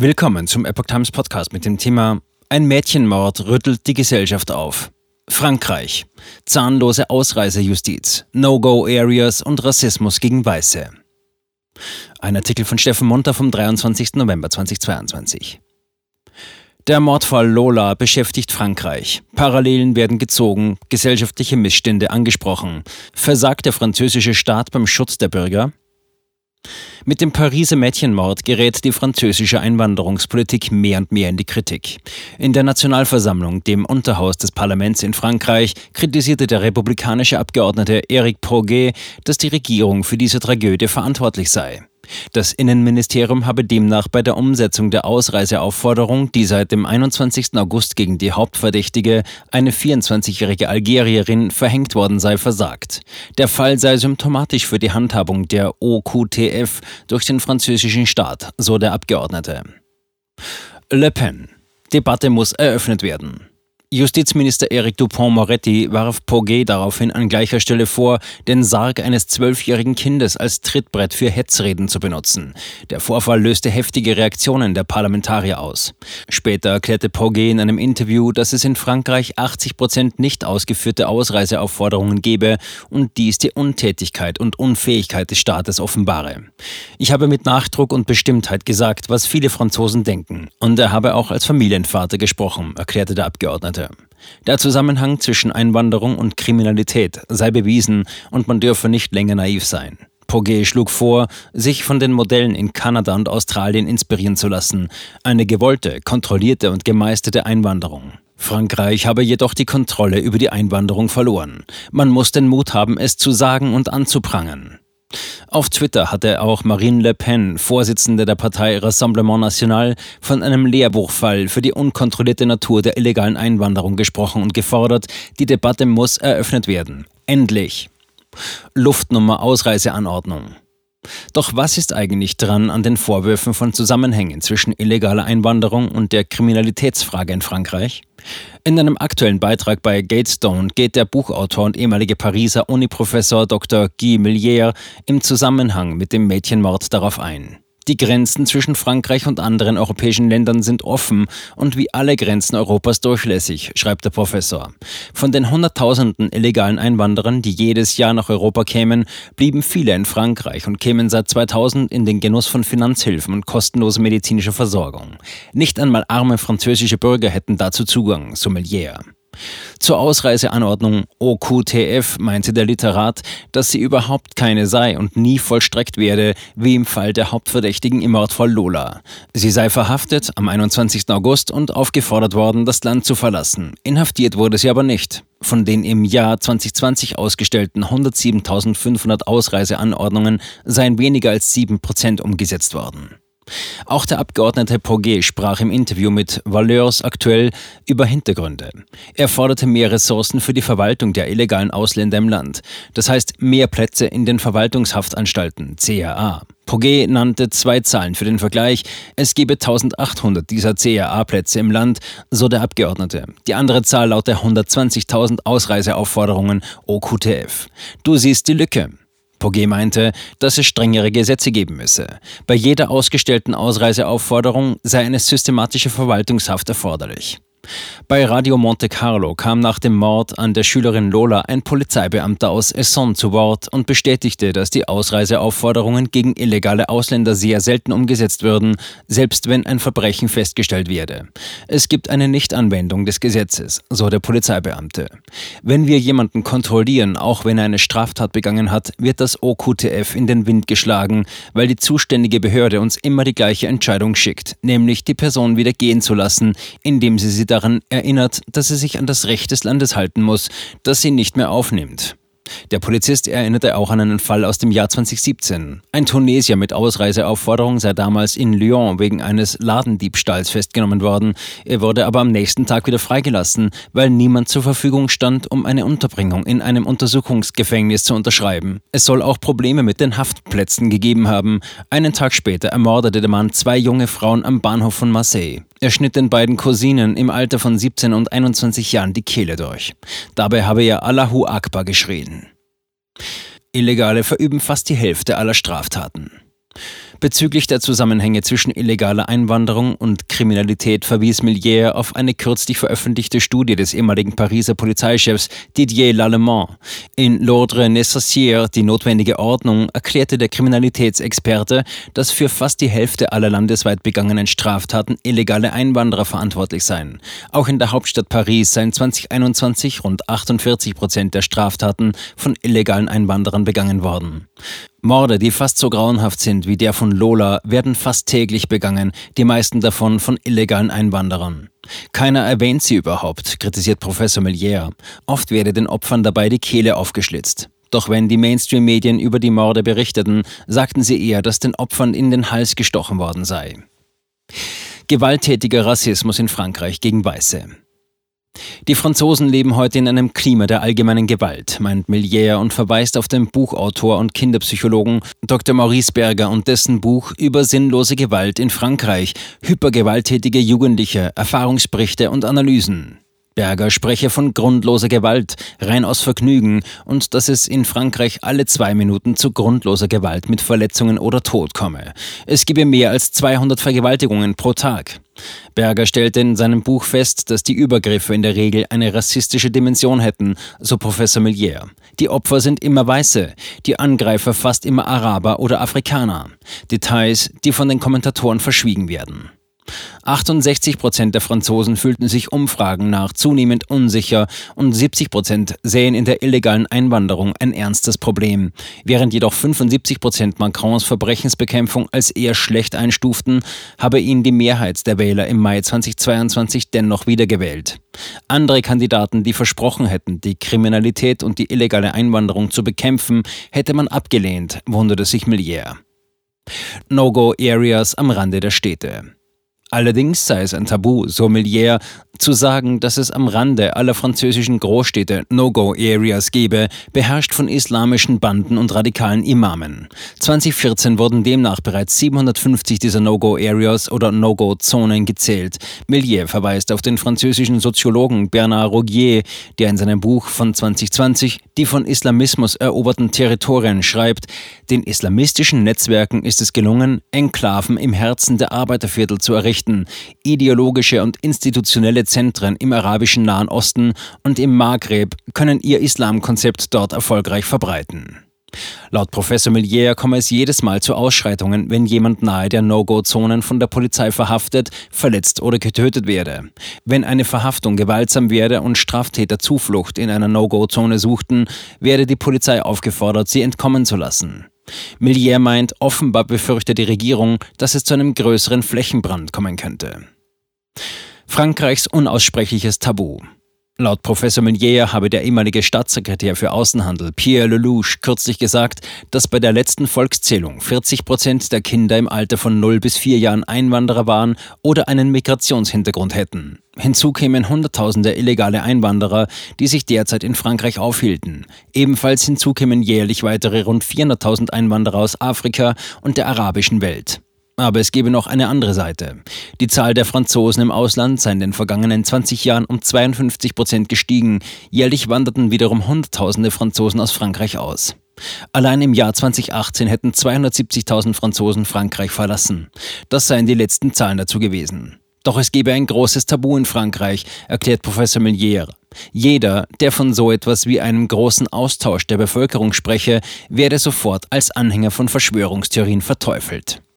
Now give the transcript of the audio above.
Willkommen zum Epoch Times Podcast mit dem Thema Ein Mädchenmord rüttelt die Gesellschaft auf. Frankreich. Zahnlose Ausreisejustiz, No-Go-Areas und Rassismus gegen Weiße. Ein Artikel von Steffen Munter vom 23. November 2022. Der Mordfall Lola beschäftigt Frankreich. Parallelen werden gezogen, gesellschaftliche Missstände angesprochen. Versagt der französische Staat beim Schutz der Bürger? Mit dem Pariser Mädchenmord gerät die französische Einwanderungspolitik mehr und mehr in die Kritik. In der Nationalversammlung, dem Unterhaus des Parlaments in Frankreich, kritisierte der republikanische Abgeordnete Eric Proguet, dass die Regierung für diese Tragödie verantwortlich sei. Das Innenministerium habe demnach bei der Umsetzung der Ausreiseaufforderung, die seit dem 21. August gegen die Hauptverdächtige, eine 24-jährige Algerierin, verhängt worden sei, versagt. Der Fall sei symptomatisch für die Handhabung der OQTF durch den französischen Staat, so der Abgeordnete. Le Pen. Debatte muss eröffnet werden. Justizminister Eric Dupont-Moretti warf Poguet daraufhin an gleicher Stelle vor, den Sarg eines zwölfjährigen Kindes als Trittbrett für Hetzreden zu benutzen. Der Vorfall löste heftige Reaktionen der Parlamentarier aus. Später erklärte Poguet in einem Interview, dass es in Frankreich 80 Prozent nicht ausgeführte Ausreiseaufforderungen gebe und dies die Untätigkeit und Unfähigkeit des Staates offenbare. Ich habe mit Nachdruck und Bestimmtheit gesagt, was viele Franzosen denken. Und er habe auch als Familienvater gesprochen, erklärte der Abgeordnete hatte. Der Zusammenhang zwischen Einwanderung und Kriminalität sei bewiesen und man dürfe nicht länger naiv sein. Poguet schlug vor, sich von den Modellen in Kanada und Australien inspirieren zu lassen. Eine gewollte, kontrollierte und gemeisterte Einwanderung. Frankreich habe jedoch die Kontrolle über die Einwanderung verloren. Man muss den Mut haben, es zu sagen und anzuprangern. Auf Twitter hatte auch Marine Le Pen, Vorsitzende der Partei Rassemblement National, von einem Lehrbuchfall für die unkontrollierte Natur der illegalen Einwanderung gesprochen und gefordert, die Debatte muss eröffnet werden. Endlich. Luftnummer Ausreiseanordnung. Doch was ist eigentlich dran an den Vorwürfen von Zusammenhängen zwischen illegaler Einwanderung und der Kriminalitätsfrage in Frankreich? In einem aktuellen Beitrag bei Gatestone geht der Buchautor und ehemalige Pariser Uniprofessor Dr. Guy Millier im Zusammenhang mit dem Mädchenmord darauf ein. Die Grenzen zwischen Frankreich und anderen europäischen Ländern sind offen und wie alle Grenzen Europas durchlässig, schreibt der Professor. Von den Hunderttausenden illegalen Einwanderern, die jedes Jahr nach Europa kämen, blieben viele in Frankreich und kämen seit 2000 in den Genuss von Finanzhilfen und kostenloser medizinischer Versorgung. Nicht einmal arme französische Bürger hätten dazu Zugang, Sommelier. Zur Ausreiseanordnung OQTF meinte der Literat, dass sie überhaupt keine sei und nie vollstreckt werde, wie im Fall der Hauptverdächtigen im Mordfall Lola. Sie sei verhaftet am 21. August und aufgefordert worden, das Land zu verlassen. Inhaftiert wurde sie aber nicht. Von den im Jahr 2020 ausgestellten 107.500 Ausreiseanordnungen seien weniger als 7% umgesetzt worden. Auch der Abgeordnete Poguet sprach im Interview mit Valeurs aktuell über Hintergründe. Er forderte mehr Ressourcen für die Verwaltung der illegalen Ausländer im Land. Das heißt mehr Plätze in den Verwaltungshaftanstalten, CRA. Poguet nannte zwei Zahlen für den Vergleich. Es gebe 1800 dieser CRA-Plätze im Land, so der Abgeordnete. Die andere Zahl laut der 120.000 Ausreiseaufforderungen OQTF. Du siehst die Lücke. Poguet meinte, dass es strengere Gesetze geben müsse. Bei jeder ausgestellten Ausreiseaufforderung sei eine systematische Verwaltungshaft erforderlich. Bei Radio Monte Carlo kam nach dem Mord an der Schülerin Lola ein Polizeibeamter aus Essonne zu Wort und bestätigte, dass die Ausreiseaufforderungen gegen illegale Ausländer sehr selten umgesetzt würden, selbst wenn ein Verbrechen festgestellt werde. Es gibt eine Nichtanwendung des Gesetzes, so der Polizeibeamte. Wenn wir jemanden kontrollieren, auch wenn er eine Straftat begangen hat, wird das OQTF in den Wind geschlagen, weil die zuständige Behörde uns immer die gleiche Entscheidung schickt, nämlich die Person wieder gehen zu lassen, indem sie sie daran erinnert, dass sie sich an das Recht des Landes halten muss, das sie nicht mehr aufnimmt. Der Polizist erinnerte auch an einen Fall aus dem Jahr 2017. Ein Tunesier mit Ausreiseaufforderung sei damals in Lyon wegen eines Ladendiebstahls festgenommen worden. Er wurde aber am nächsten Tag wieder freigelassen, weil niemand zur Verfügung stand, um eine Unterbringung in einem Untersuchungsgefängnis zu unterschreiben. Es soll auch Probleme mit den Haftplätzen gegeben haben. Einen Tag später ermordete der Mann zwei junge Frauen am Bahnhof von Marseille. Er schnitt den beiden Cousinen im Alter von 17 und 21 Jahren die Kehle durch. Dabei habe er Allahu Akbar geschrien. Illegale verüben fast die Hälfte aller Straftaten. Bezüglich der Zusammenhänge zwischen illegaler Einwanderung und Kriminalität verwies Millier auf eine kürzlich veröffentlichte Studie des ehemaligen Pariser Polizeichefs Didier Lallemand. In L'Ordre nécessaire, die notwendige Ordnung, erklärte der Kriminalitätsexperte, dass für fast die Hälfte aller landesweit begangenen Straftaten illegale Einwanderer verantwortlich seien. Auch in der Hauptstadt Paris seien 2021 rund 48 Prozent der Straftaten von illegalen Einwanderern begangen worden. Morde, die fast so grauenhaft sind wie der von Lola, werden fast täglich begangen, die meisten davon von illegalen Einwanderern. Keiner erwähnt sie überhaupt, kritisiert Professor Millier. Oft werde den Opfern dabei die Kehle aufgeschlitzt. Doch wenn die Mainstream-Medien über die Morde berichteten, sagten sie eher, dass den Opfern in den Hals gestochen worden sei. Gewalttätiger Rassismus in Frankreich gegen Weiße. Die Franzosen leben heute in einem Klima der allgemeinen Gewalt, meint Millier und verweist auf den Buchautor und Kinderpsychologen Dr. Maurice Berger und dessen Buch über sinnlose Gewalt in Frankreich, hypergewalttätige Jugendliche, Erfahrungsberichte und Analysen. Berger spreche von grundloser Gewalt, rein aus Vergnügen und dass es in Frankreich alle zwei Minuten zu grundloser Gewalt mit Verletzungen oder Tod komme. Es gebe mehr als 200 Vergewaltigungen pro Tag. Berger stellte in seinem Buch fest, dass die Übergriffe in der Regel eine rassistische Dimension hätten, so Professor Millier. Die Opfer sind immer Weiße, die Angreifer fast immer Araber oder Afrikaner. Details, die von den Kommentatoren verschwiegen werden. 68 Prozent der Franzosen fühlten sich Umfragen nach zunehmend unsicher und 70 Prozent sehen in der illegalen Einwanderung ein ernstes Problem, während jedoch 75 Prozent Macrons Verbrechensbekämpfung als eher schlecht einstuften, habe ihn die Mehrheit der Wähler im Mai 2022 dennoch wiedergewählt. Andere Kandidaten, die versprochen hätten, die Kriminalität und die illegale Einwanderung zu bekämpfen, hätte man abgelehnt, wunderte sich Millier. No-Go-Areas am Rande der Städte. Allerdings sei es ein Tabu, so Millier, zu sagen, dass es am Rande aller französischen Großstädte No-Go-Areas gebe, beherrscht von islamischen Banden und radikalen Imamen. 2014 wurden demnach bereits 750 dieser No-Go-Areas oder No-Go-Zonen gezählt. Millier verweist auf den französischen Soziologen Bernard Rogier, der in seinem Buch von 2020 die von Islamismus eroberten Territorien schreibt, den islamistischen Netzwerken ist es gelungen, Enklaven im Herzen der Arbeiterviertel zu errichten errichten, ideologische und institutionelle Zentren im arabischen Nahen Osten und im Maghreb können ihr Islamkonzept dort erfolgreich verbreiten. Laut Professor Millier komme es jedes Mal zu Ausschreitungen, wenn jemand nahe der No-Go-Zonen von der Polizei verhaftet, verletzt oder getötet werde. Wenn eine Verhaftung gewaltsam werde und Straftäter Zuflucht in einer No-Go-Zone suchten, werde die Polizei aufgefordert, sie entkommen zu lassen. Millier meint, offenbar befürchtet die Regierung, dass es zu einem größeren Flächenbrand kommen könnte. Frankreichs unaussprechliches Tabu. Laut Professor Meunier habe der ehemalige Staatssekretär für Außenhandel Pierre Lelouch kürzlich gesagt, dass bei der letzten Volkszählung 40 Prozent der Kinder im Alter von 0 bis 4 Jahren Einwanderer waren oder einen Migrationshintergrund hätten. Hinzu kämen Hunderttausende illegale Einwanderer, die sich derzeit in Frankreich aufhielten. Ebenfalls hinzu kämen jährlich weitere rund 400.000 Einwanderer aus Afrika und der arabischen Welt. Aber es gebe noch eine andere Seite. Die Zahl der Franzosen im Ausland sei in den vergangenen 20 Jahren um 52 Prozent gestiegen. Jährlich wanderten wiederum Hunderttausende Franzosen aus Frankreich aus. Allein im Jahr 2018 hätten 270.000 Franzosen Frankreich verlassen. Das seien die letzten Zahlen dazu gewesen. Doch es gebe ein großes Tabu in Frankreich, erklärt Professor Millier. Jeder, der von so etwas wie einem großen Austausch der Bevölkerung spreche, werde sofort als Anhänger von Verschwörungstheorien verteufelt.